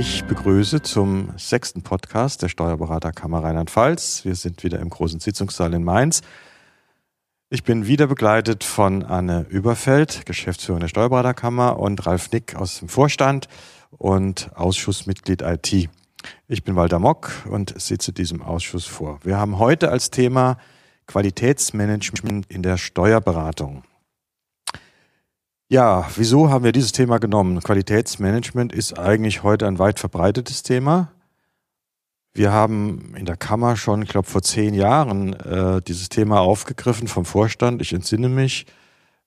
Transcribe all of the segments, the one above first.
Ich begrüße zum sechsten Podcast der Steuerberaterkammer Rheinland-Pfalz. Wir sind wieder im großen Sitzungssaal in Mainz. Ich bin wieder begleitet von Anne Überfeld, Geschäftsführerin der Steuerberaterkammer, und Ralf Nick aus dem Vorstand und Ausschussmitglied IT. Ich bin Walter Mock und sitze diesem Ausschuss vor. Wir haben heute als Thema Qualitätsmanagement in der Steuerberatung. Ja, wieso haben wir dieses Thema genommen? Qualitätsmanagement ist eigentlich heute ein weit verbreitetes Thema. Wir haben in der Kammer schon, ich glaube, vor zehn Jahren äh, dieses Thema aufgegriffen vom Vorstand. Ich entsinne mich,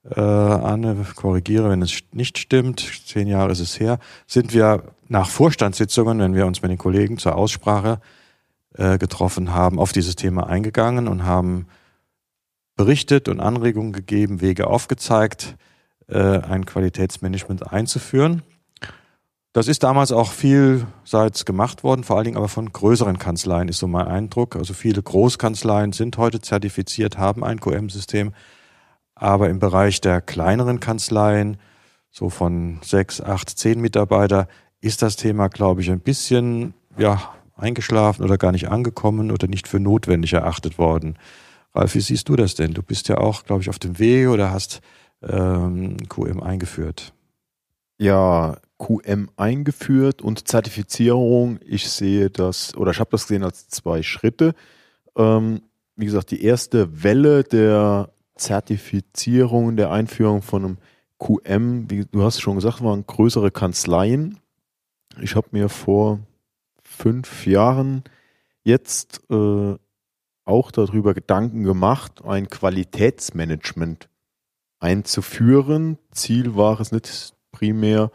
äh, Anne, korrigiere, wenn es nicht stimmt, zehn Jahre ist es her, sind wir nach Vorstandssitzungen, wenn wir uns mit den Kollegen zur Aussprache äh, getroffen haben, auf dieses Thema eingegangen und haben berichtet und Anregungen gegeben, Wege aufgezeigt, ein Qualitätsmanagement einzuführen. Das ist damals auch vielseits gemacht worden, vor allen Dingen aber von größeren Kanzleien, ist so mein Eindruck. Also viele Großkanzleien sind heute zertifiziert, haben ein QM-System. Aber im Bereich der kleineren Kanzleien, so von sechs, acht, zehn Mitarbeiter, ist das Thema, glaube ich, ein bisschen ja, eingeschlafen oder gar nicht angekommen oder nicht für notwendig erachtet worden. Ralf, wie siehst du das denn? Du bist ja auch, glaube ich, auf dem Weg oder hast ähm, QM eingeführt. Ja, QM eingeführt und Zertifizierung. Ich sehe das, oder ich habe das gesehen als zwei Schritte. Ähm, wie gesagt, die erste Welle der Zertifizierung, der Einführung von einem QM, wie du hast schon gesagt, waren größere Kanzleien. Ich habe mir vor fünf Jahren jetzt äh, auch darüber Gedanken gemacht, ein Qualitätsmanagement einzuführen. Ziel war es nicht primär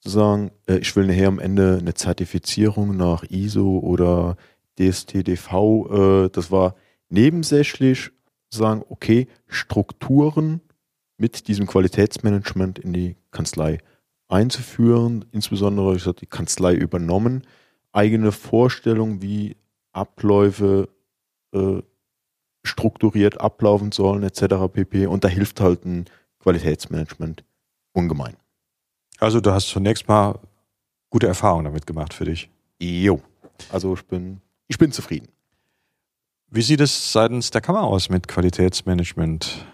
zu sagen, äh, ich will nachher am Ende eine Zertifizierung nach ISO oder DSTDV. Äh, das war nebensächlich sagen, okay, Strukturen mit diesem Qualitätsmanagement in die Kanzlei einzuführen, insbesondere ich habe die Kanzlei übernommen, eigene Vorstellungen, wie Abläufe äh, strukturiert ablaufen sollen, etc. pp. Und da hilft halt ein Qualitätsmanagement ungemein. Also du hast zunächst mal gute Erfahrungen damit gemacht für dich. Jo. Also ich bin, ich bin zufrieden. Wie sieht es seitens der Kammer aus mit Qualitätsmanagement?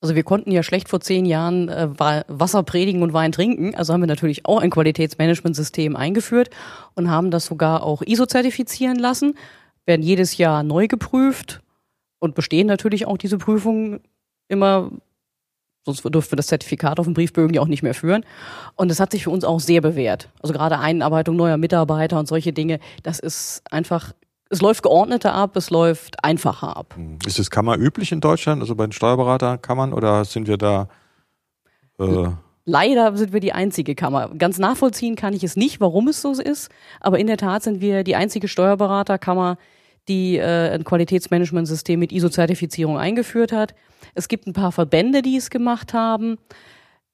Also wir konnten ja schlecht vor zehn Jahren äh, Wasser predigen und Wein trinken. Also haben wir natürlich auch ein Qualitätsmanagementsystem eingeführt und haben das sogar auch ISO-zertifizieren lassen. Werden jedes Jahr neu geprüft und bestehen natürlich auch diese Prüfungen immer, sonst dürften wir das Zertifikat auf dem Briefbögen ja auch nicht mehr führen. Und es hat sich für uns auch sehr bewährt. Also gerade Einarbeitung neuer Mitarbeiter und solche Dinge, das ist einfach es läuft geordneter ab, es läuft einfacher ab. Hm. Ist das Kammer üblich in Deutschland, also bei den Steuerberaterkammern, oder sind wir da? Äh Leider sind wir die einzige Kammer. Ganz nachvollziehen kann ich es nicht, warum es so ist, aber in der Tat sind wir die einzige Steuerberaterkammer, die äh, ein Qualitätsmanagementsystem mit ISO-Zertifizierung eingeführt hat. Es gibt ein paar Verbände, die es gemacht haben.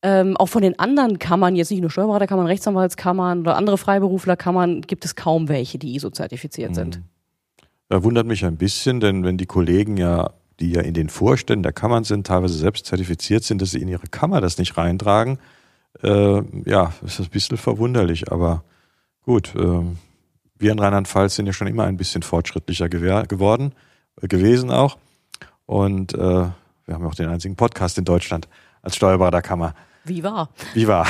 Ähm, auch von den anderen Kammern, jetzt nicht nur Steuerberaterkammern, Rechtsanwaltskammern oder andere Freiberuflerkammern, gibt es kaum welche, die ISO-zertifiziert mhm. sind. Da wundert mich ein bisschen, denn wenn die Kollegen ja, die ja in den Vorständen der Kammern sind, teilweise selbst zertifiziert sind, dass sie in ihre Kammer das nicht reintragen, äh, ja, ist das ein bisschen verwunderlich, aber gut. Äh, wir in Rheinland-Pfalz sind ja schon immer ein bisschen fortschrittlicher geworden, äh, gewesen auch. Und äh, wir haben ja auch den einzigen Podcast in Deutschland als Steuerberaterkammer. Wie war? Wie war?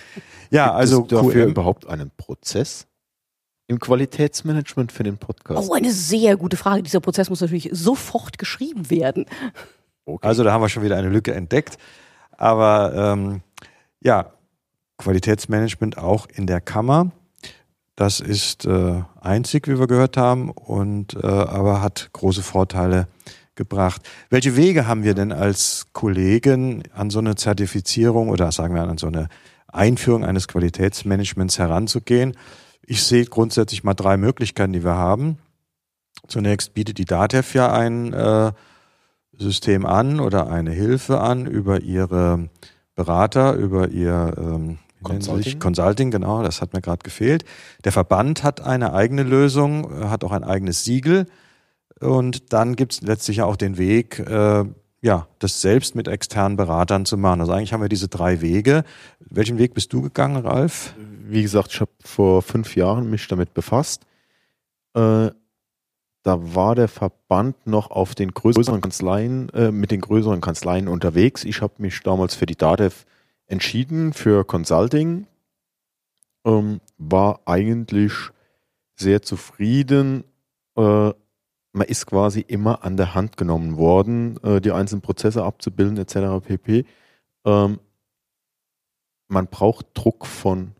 ja, also Gibt es dafür QM überhaupt einen Prozess im Qualitätsmanagement für den Podcast? Oh, eine sehr gute Frage. Dieser Prozess muss natürlich sofort geschrieben werden. Okay. Also da haben wir schon wieder eine Lücke entdeckt. Aber ähm, ja, Qualitätsmanagement auch in der Kammer. Das ist äh, einzig, wie wir gehört haben, und äh, aber hat große Vorteile gebracht. Welche Wege haben wir denn als Kollegen an so eine Zertifizierung oder sagen wir an so eine Einführung eines Qualitätsmanagements heranzugehen? Ich sehe grundsätzlich mal drei Möglichkeiten, die wir haben. Zunächst bietet die DATEV ja ein äh, System an oder eine Hilfe an über ihre Berater, über ihr ähm, Consulting. Consulting, genau, das hat mir gerade gefehlt. Der Verband hat eine eigene Lösung, hat auch ein eigenes Siegel. Und dann gibt es letztlich auch den Weg, äh, ja, das selbst mit externen Beratern zu machen. Also eigentlich haben wir diese drei Wege. Welchen Weg bist du gegangen, Ralf? Wie gesagt, ich habe vor fünf Jahren mich damit befasst. Äh, da war der Verband noch auf den größeren Kanzleien, äh, mit den größeren Kanzleien unterwegs. Ich habe mich damals für die DATEV entschieden, für Consulting. Ähm, war eigentlich sehr zufrieden. Äh, man ist quasi immer an der Hand genommen worden, äh, die einzelnen Prozesse abzubilden etc. pp. Ähm, man braucht Druck von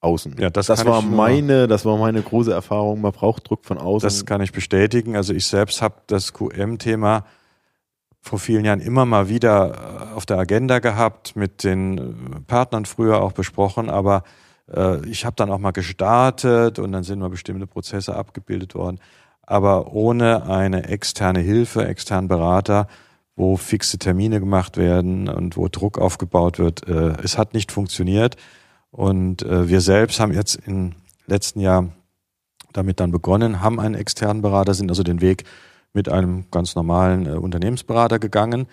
außen. Ja, das, das war meine, das war meine große Erfahrung. Man braucht Druck von außen. Das kann ich bestätigen. Also ich selbst habe das QM-Thema vor vielen Jahren immer mal wieder äh, auf der Agenda gehabt, mit den äh, Partnern früher auch besprochen, aber äh, ich habe dann auch mal gestartet und dann sind mal bestimmte Prozesse abgebildet worden aber ohne eine externe Hilfe, externen Berater, wo fixe Termine gemacht werden und wo Druck aufgebaut wird. Äh, es hat nicht funktioniert. Und äh, wir selbst haben jetzt im letzten Jahr damit dann begonnen, haben einen externen Berater, sind also den Weg mit einem ganz normalen äh, Unternehmensberater gegangen.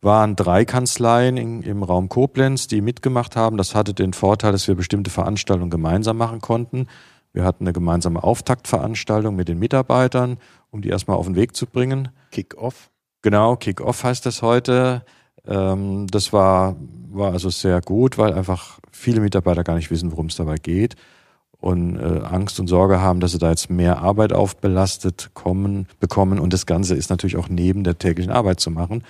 Waren drei Kanzleien in, im Raum Koblenz, die mitgemacht haben. Das hatte den Vorteil, dass wir bestimmte Veranstaltungen gemeinsam machen konnten. Wir hatten eine gemeinsame Auftaktveranstaltung mit den Mitarbeitern, um die erstmal auf den Weg zu bringen. Kick-Off. Genau, Kick-Off heißt das heute. Ähm, das war, war also sehr gut, weil einfach viele Mitarbeiter gar nicht wissen, worum es dabei geht und äh, Angst und Sorge haben, dass sie da jetzt mehr Arbeit aufbelastet kommen, bekommen. Und das Ganze ist natürlich auch neben der täglichen Arbeit zu machen.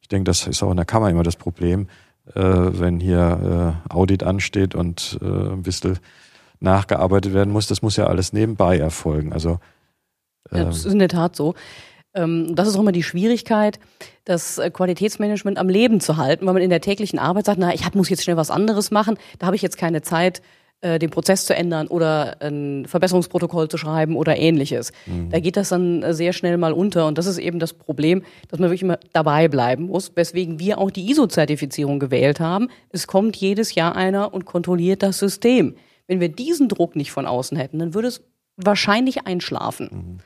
Ich denke, das ist auch in der Kammer immer das Problem, äh, wenn hier äh, Audit ansteht und äh, ein bisschen nachgearbeitet werden muss. Das muss ja alles nebenbei erfolgen. Also ähm, das ist in der Tat so. Ähm, das ist auch immer die Schwierigkeit, das äh, Qualitätsmanagement am Leben zu halten, weil man in der täglichen Arbeit sagt, na, ich muss jetzt schnell was anderes machen, da habe ich jetzt keine Zeit, äh, den Prozess zu ändern oder ein Verbesserungsprotokoll zu schreiben oder ähnliches. Mhm. Da geht das dann äh, sehr schnell mal unter und das ist eben das Problem, dass man wirklich immer dabei bleiben muss, weswegen wir auch die ISO-Zertifizierung gewählt haben. Es kommt jedes Jahr einer und kontrolliert das System. Wenn wir diesen Druck nicht von außen hätten, dann würde es wahrscheinlich einschlafen. Mhm.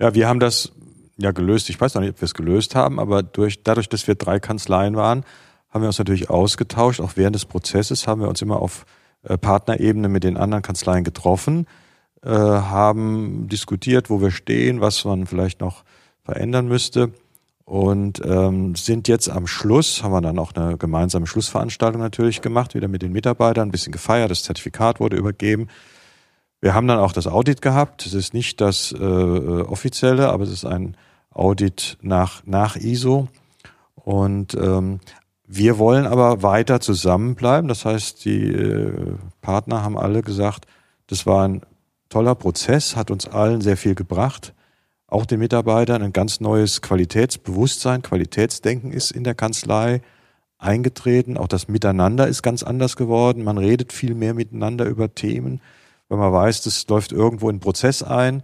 Ja, wir haben das ja gelöst. Ich weiß noch nicht, ob wir es gelöst haben, aber durch, dadurch, dass wir drei Kanzleien waren, haben wir uns natürlich ausgetauscht. Auch während des Prozesses haben wir uns immer auf äh, Partnerebene mit den anderen Kanzleien getroffen, äh, haben diskutiert, wo wir stehen, was man vielleicht noch verändern müsste und ähm, sind jetzt am Schluss, haben wir dann auch eine gemeinsame Schlussveranstaltung natürlich gemacht, wieder mit den Mitarbeitern, ein bisschen gefeiert, das Zertifikat wurde übergeben. Wir haben dann auch das Audit gehabt. Es ist nicht das äh, offizielle, aber es ist ein Audit nach, nach ISO. Und ähm, wir wollen aber weiter zusammenbleiben. Das heißt, die äh, Partner haben alle gesagt, das war ein toller Prozess, hat uns allen sehr viel gebracht auch den Mitarbeitern ein ganz neues Qualitätsbewusstsein, Qualitätsdenken ist in der Kanzlei eingetreten. Auch das Miteinander ist ganz anders geworden. Man redet viel mehr miteinander über Themen, weil man weiß, das läuft irgendwo in Prozess ein.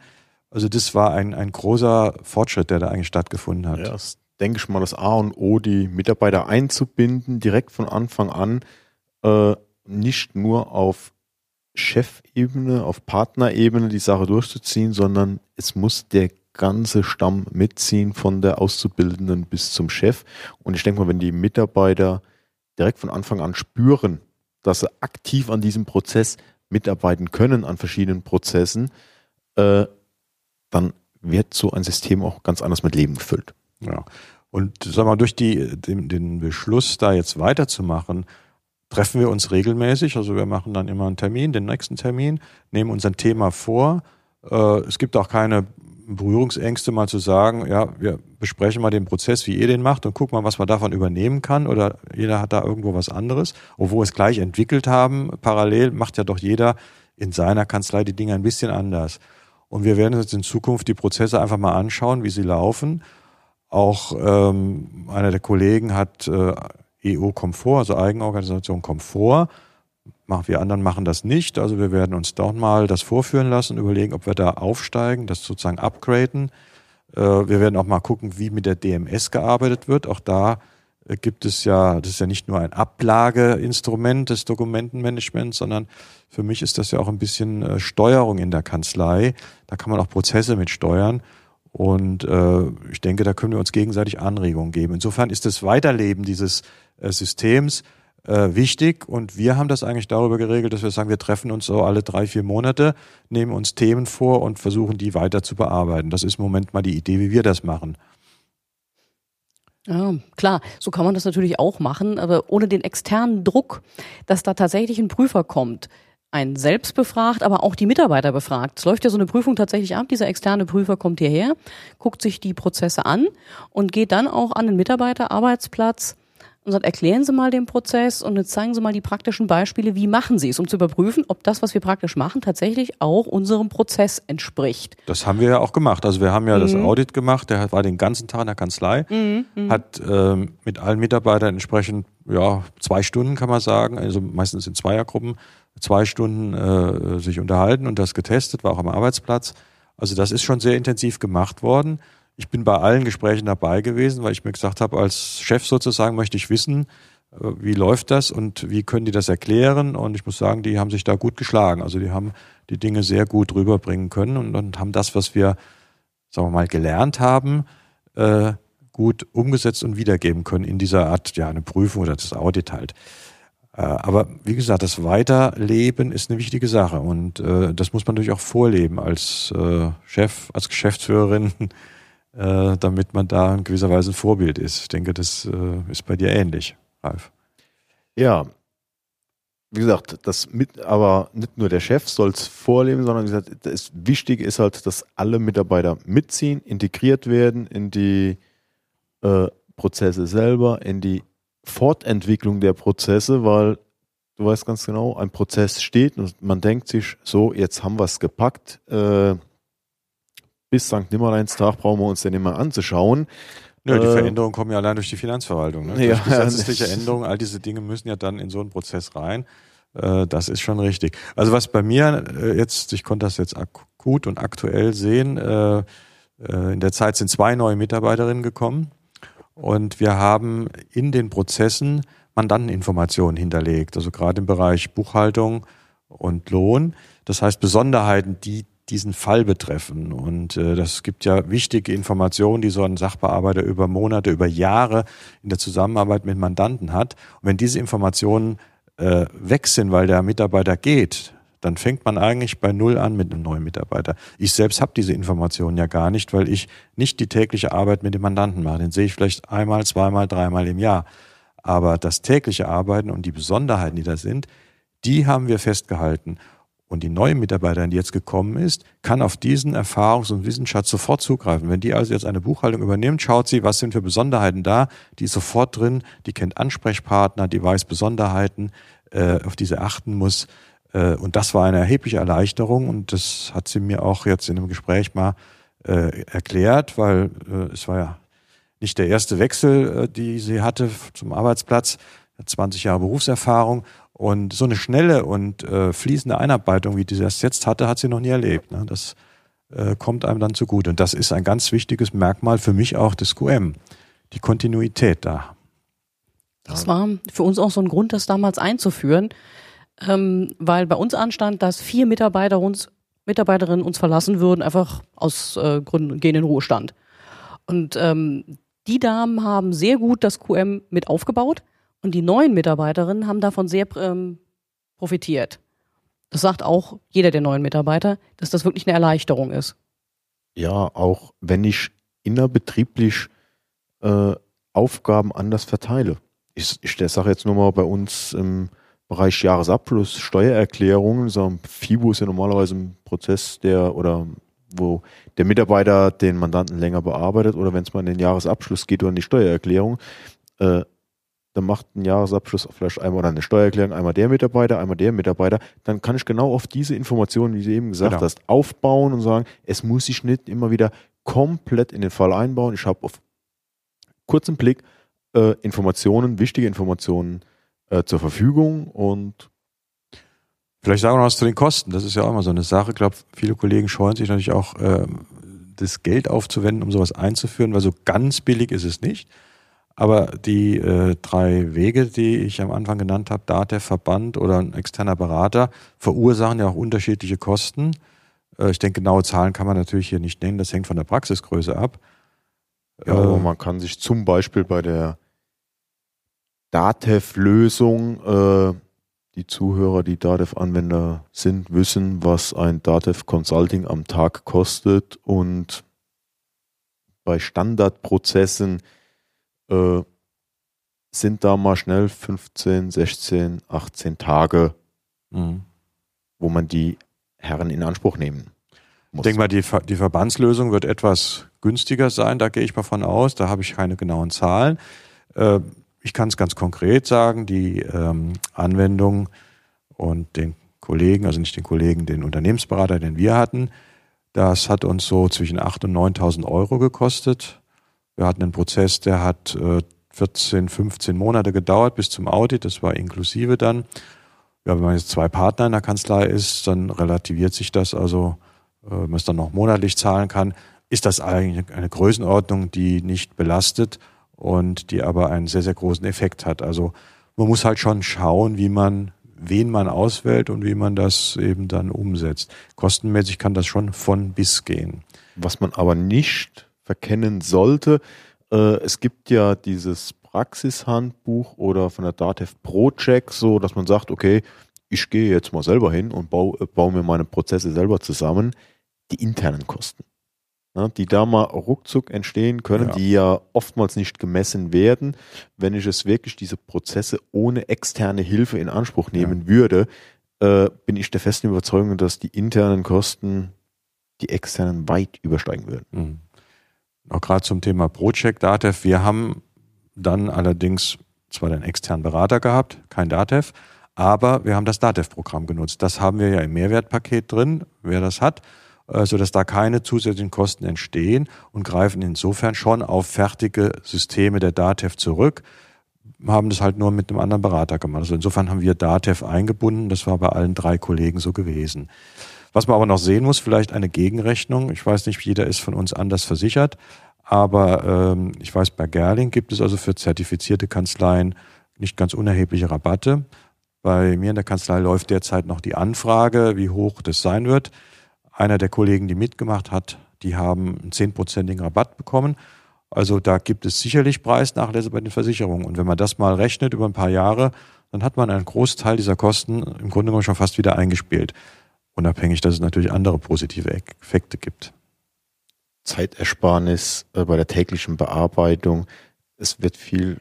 Also das war ein, ein großer Fortschritt, der da eigentlich stattgefunden hat. Ja, das denke ich mal, das A und O, die Mitarbeiter einzubinden, direkt von Anfang an, äh, nicht nur auf Chefebene, auf Partnerebene die Sache durchzuziehen, sondern es muss der ganze Stamm mitziehen, von der Auszubildenden bis zum Chef. Und ich denke mal, wenn die Mitarbeiter direkt von Anfang an spüren, dass sie aktiv an diesem Prozess mitarbeiten können, an verschiedenen Prozessen, äh, dann wird so ein System auch ganz anders mit Leben gefüllt. Ja. Und sag mal, durch die, den, den Beschluss, da jetzt weiterzumachen, treffen wir uns regelmäßig. Also wir machen dann immer einen Termin, den nächsten Termin, nehmen uns ein Thema vor. Äh, es gibt auch keine Berührungsängste, mal zu sagen, ja, wir besprechen mal den Prozess, wie ihr den macht und gucken mal, was man davon übernehmen kann oder jeder hat da irgendwo was anderes, obwohl wir es gleich entwickelt haben. Parallel macht ja doch jeder in seiner Kanzlei die Dinge ein bisschen anders. Und wir werden uns in Zukunft die Prozesse einfach mal anschauen, wie sie laufen. Auch ähm, einer der Kollegen hat äh, EU Komfort, also Eigenorganisation Komfort wir anderen machen das nicht. Also wir werden uns dort mal das vorführen lassen, überlegen, ob wir da aufsteigen, das sozusagen upgraden. Äh, wir werden auch mal gucken, wie mit der DMS gearbeitet wird. Auch da äh, gibt es ja, das ist ja nicht nur ein Ablageinstrument des Dokumentenmanagements, sondern für mich ist das ja auch ein bisschen äh, Steuerung in der Kanzlei. Da kann man auch Prozesse mit steuern. Und äh, ich denke, da können wir uns gegenseitig Anregungen geben. Insofern ist das Weiterleben dieses äh, Systems äh, wichtig und wir haben das eigentlich darüber geregelt, dass wir sagen, wir treffen uns so alle drei, vier Monate, nehmen uns Themen vor und versuchen die weiter zu bearbeiten. Das ist im Moment mal die Idee, wie wir das machen. Ja, klar, so kann man das natürlich auch machen, aber ohne den externen Druck, dass da tatsächlich ein Prüfer kommt, einen selbst befragt, aber auch die Mitarbeiter befragt. Es läuft ja so eine Prüfung tatsächlich ab. Dieser externe Prüfer kommt hierher, guckt sich die Prozesse an und geht dann auch an den Mitarbeiterarbeitsplatz und sagt, erklären Sie mal den Prozess und jetzt zeigen Sie mal die praktischen Beispiele, wie machen Sie es, um zu überprüfen, ob das, was wir praktisch machen, tatsächlich auch unserem Prozess entspricht. Das haben wir ja auch gemacht. Also wir haben ja mhm. das Audit gemacht, der war den ganzen Tag in der Kanzlei, mhm. mhm. hat ähm, mit allen Mitarbeitern entsprechend, ja, zwei Stunden kann man sagen, also meistens in Zweiergruppen, zwei Stunden äh, sich unterhalten und das getestet, war auch am Arbeitsplatz. Also das ist schon sehr intensiv gemacht worden ich bin bei allen Gesprächen dabei gewesen, weil ich mir gesagt habe, als Chef sozusagen möchte ich wissen, äh, wie läuft das und wie können die das erklären? Und ich muss sagen, die haben sich da gut geschlagen. Also die haben die Dinge sehr gut rüberbringen können und, und haben das, was wir, sagen wir mal, gelernt haben, äh, gut umgesetzt und wiedergeben können in dieser Art, ja, eine Prüfung oder das Audit halt. Äh, aber wie gesagt, das Weiterleben ist eine wichtige Sache und äh, das muss man natürlich auch vorleben als äh, Chef, als Geschäftsführerin äh, damit man da in gewisser Weise ein Vorbild ist. Ich denke, das äh, ist bei dir ähnlich, Ralf. Ja, wie gesagt, das mit, aber nicht nur der Chef soll es vorleben, sondern wie gesagt, das Wichtige ist halt, dass alle Mitarbeiter mitziehen, integriert werden in die äh, Prozesse selber, in die Fortentwicklung der Prozesse, weil du weißt ganz genau, ein Prozess steht und man denkt sich, so, jetzt haben wir es gepackt, äh, bis St. Nimmerleinstag brauchen wir uns den immer anzuschauen. Ja, die äh, Veränderungen kommen ja allein durch die Finanzverwaltung. Ne? Ja, durch gesetzliche Änderungen, all diese Dinge müssen ja dann in so einen Prozess rein. Äh, das ist schon richtig. Also was bei mir äh, jetzt, ich konnte das jetzt akut und aktuell sehen, in der Zeit sind zwei neue Mitarbeiterinnen gekommen und wir haben in den Prozessen Mandanteninformationen hinterlegt, also gerade im Bereich Buchhaltung und Lohn. Das heißt Besonderheiten, die diesen Fall betreffen. Und äh, das gibt ja wichtige Informationen, die so ein Sachbearbeiter über Monate, über Jahre in der Zusammenarbeit mit Mandanten hat. Und wenn diese Informationen äh, weg sind, weil der Mitarbeiter geht, dann fängt man eigentlich bei Null an mit einem neuen Mitarbeiter. Ich selbst habe diese Informationen ja gar nicht, weil ich nicht die tägliche Arbeit mit dem Mandanten mache. Den sehe ich vielleicht einmal, zweimal, dreimal im Jahr. Aber das tägliche Arbeiten und die Besonderheiten, die da sind, die haben wir festgehalten. Und die neue Mitarbeiterin, die jetzt gekommen ist, kann auf diesen Erfahrungs- und Wissensschatz sofort zugreifen. Wenn die also jetzt eine Buchhaltung übernimmt, schaut sie, was sind für Besonderheiten da, die ist sofort drin, die kennt Ansprechpartner, die weiß Besonderheiten, äh, auf die sie achten muss. Äh, und das war eine erhebliche Erleichterung und das hat sie mir auch jetzt in einem Gespräch mal äh, erklärt, weil äh, es war ja nicht der erste Wechsel, äh, die sie hatte zum Arbeitsplatz, 20 Jahre Berufserfahrung und so eine schnelle und äh, fließende Einarbeitung, wie die das jetzt hatte, hat sie noch nie erlebt. Ne? Das äh, kommt einem dann zugute. Und das ist ein ganz wichtiges Merkmal für mich auch des QM. Die Kontinuität da. Das war für uns auch so ein Grund, das damals einzuführen, ähm, weil bei uns anstand, dass vier Mitarbeiter uns, Mitarbeiterinnen uns verlassen würden, einfach aus äh, Gründen gehen in Ruhestand. Und ähm, die Damen haben sehr gut das QM mit aufgebaut und die neuen Mitarbeiterinnen haben davon sehr ähm, profitiert. Das sagt auch jeder der neuen Mitarbeiter, dass das wirklich eine Erleichterung ist. Ja, auch wenn ich innerbetrieblich äh, Aufgaben anders verteile. Ich, ich sage jetzt nur mal bei uns im Bereich Jahresabschluss, Steuererklärungen, so FIBO ist ja normalerweise ein Prozess, der oder wo der Mitarbeiter den Mandanten länger bearbeitet oder wenn es mal in den Jahresabschluss geht oder in die Steuererklärung, äh, dann macht ein Jahresabschluss vielleicht einmal eine Steuererklärung, einmal der Mitarbeiter, einmal der Mitarbeiter, dann kann ich genau auf diese Informationen, wie du eben gesagt genau. hast, aufbauen und sagen, es muss sich nicht immer wieder komplett in den Fall einbauen. Ich habe auf kurzen Blick äh, Informationen, wichtige Informationen äh, zur Verfügung und Vielleicht sagen wir noch was zu den Kosten. Das ist ja auch immer so eine Sache. Ich glaube, viele Kollegen scheuen sich natürlich auch, äh, das Geld aufzuwenden, um sowas einzuführen, weil so ganz billig ist es nicht. Aber die äh, drei Wege, die ich am Anfang genannt habe, DATEV, Verband oder ein externer Berater, verursachen ja auch unterschiedliche Kosten. Äh, ich denke, genaue Zahlen kann man natürlich hier nicht nennen. Das hängt von der Praxisgröße ab. Ja, aber man kann sich zum Beispiel bei der Datev-Lösung, äh, die Zuhörer, die Datev-Anwender sind, wissen, was ein Datev Consulting am Tag kostet und bei Standardprozessen äh, sind da mal schnell 15, 16, 18 Tage, mhm. wo man die Herren in Anspruch nehmen muss. Ich denke mal, die, die Verbandslösung wird etwas günstiger sein, da gehe ich mal von aus, da habe ich keine genauen Zahlen. Äh, ich kann es ganz konkret sagen, die ähm, Anwendung und den Kollegen, also nicht den Kollegen, den Unternehmensberater, den wir hatten, das hat uns so zwischen 8.000 und 9.000 Euro gekostet. Wir hatten einen Prozess, der hat äh, 14, 15 Monate gedauert bis zum Audit, das war inklusive dann. Ja, wenn man jetzt zwei Partner in der Kanzlei ist, dann relativiert sich das also, äh, wenn man es dann noch monatlich zahlen kann, ist das eigentlich eine Größenordnung, die nicht belastet und die aber einen sehr, sehr großen Effekt hat. Also man muss halt schon schauen, wie man, wen man auswählt und wie man das eben dann umsetzt. Kostenmäßig kann das schon von bis gehen. Was man aber nicht verkennen sollte, äh, es gibt ja dieses Praxishandbuch oder von der Datev Project, so dass man sagt, okay, ich gehe jetzt mal selber hin und baue, baue mir meine Prozesse selber zusammen. Die internen Kosten, die da mal ruckzuck entstehen können, ja. die ja oftmals nicht gemessen werden. Wenn ich es wirklich diese Prozesse ohne externe Hilfe in Anspruch nehmen ja. würde, äh, bin ich der festen Überzeugung, dass die internen Kosten die externen weit übersteigen würden. Mhm auch gerade zum Thema Project Datev. Wir haben dann allerdings zwar den externen Berater gehabt, kein Datev, aber wir haben das Datev-Programm genutzt. Das haben wir ja im Mehrwertpaket drin, wer das hat, sodass da keine zusätzlichen Kosten entstehen und greifen insofern schon auf fertige Systeme der Datev zurück, haben das halt nur mit einem anderen Berater gemacht. Also insofern haben wir Datev eingebunden, das war bei allen drei Kollegen so gewesen. Was man aber noch sehen muss, vielleicht eine Gegenrechnung. Ich weiß nicht, jeder ist von uns anders versichert, aber ähm, ich weiß, bei Gerling gibt es also für zertifizierte Kanzleien nicht ganz unerhebliche Rabatte. Bei mir in der Kanzlei läuft derzeit noch die Anfrage, wie hoch das sein wird. Einer der Kollegen, die mitgemacht hat, die haben einen zehnprozentigen Rabatt bekommen. Also da gibt es sicherlich Preisnachlässe bei den Versicherungen. Und wenn man das mal rechnet über ein paar Jahre, dann hat man einen Großteil dieser Kosten im Grunde genommen schon fast wieder eingespielt. Unabhängig, dass es natürlich andere positive Effekte gibt. Zeitersparnis äh, bei der täglichen Bearbeitung. Es wird viel,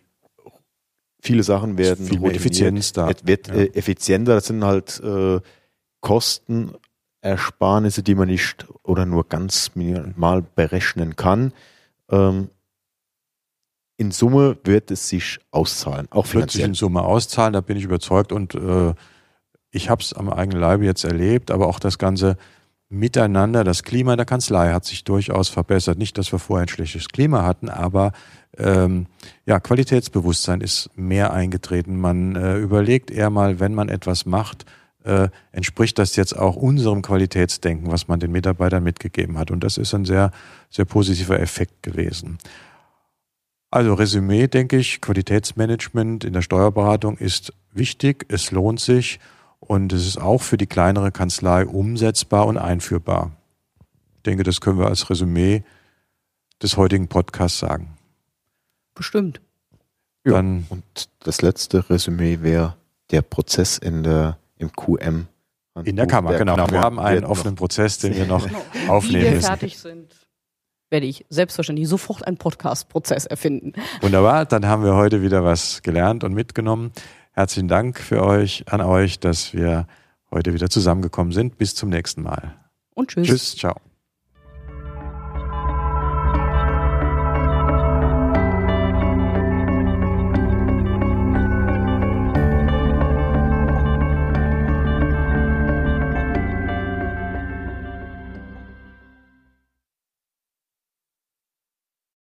viele Sachen werden viel mehr Effizienz da. Es wird ja. äh, effizienter. Das sind halt äh, Kostenersparnisse, die man nicht oder nur ganz minimal berechnen kann. Ähm, in Summe wird es sich auszahlen, auch finanziell. Wird sich in Summe auszahlen, da bin ich überzeugt und äh, ich habe es am eigenen Leibe jetzt erlebt, aber auch das ganze Miteinander, das Klima in der Kanzlei hat sich durchaus verbessert. Nicht, dass wir vorher ein schlechtes Klima hatten, aber ähm, ja, Qualitätsbewusstsein ist mehr eingetreten. Man äh, überlegt eher mal, wenn man etwas macht, äh, entspricht das jetzt auch unserem Qualitätsdenken, was man den Mitarbeitern mitgegeben hat. Und das ist ein sehr, sehr positiver Effekt gewesen. Also Resümee, denke ich, Qualitätsmanagement in der Steuerberatung ist wichtig, es lohnt sich und es ist auch für die kleinere Kanzlei umsetzbar und einführbar. Ich denke, das können wir als Resümee des heutigen Podcasts sagen. Bestimmt. Ja, Dann, und das letzte Resümee wäre der Prozess in der, im QM. In der Kammer, der genau. Kammer wir haben einen offenen Prozess, den wir noch genau. aufnehmen Wie wir fertig sind, werde ich selbstverständlich sofort einen Podcast-Prozess erfinden. Wunderbar, dann haben wir heute wieder was gelernt und mitgenommen. Herzlichen Dank für euch, an euch, dass wir heute wieder zusammengekommen sind. Bis zum nächsten Mal. Und tschüss. Tschüss, ciao.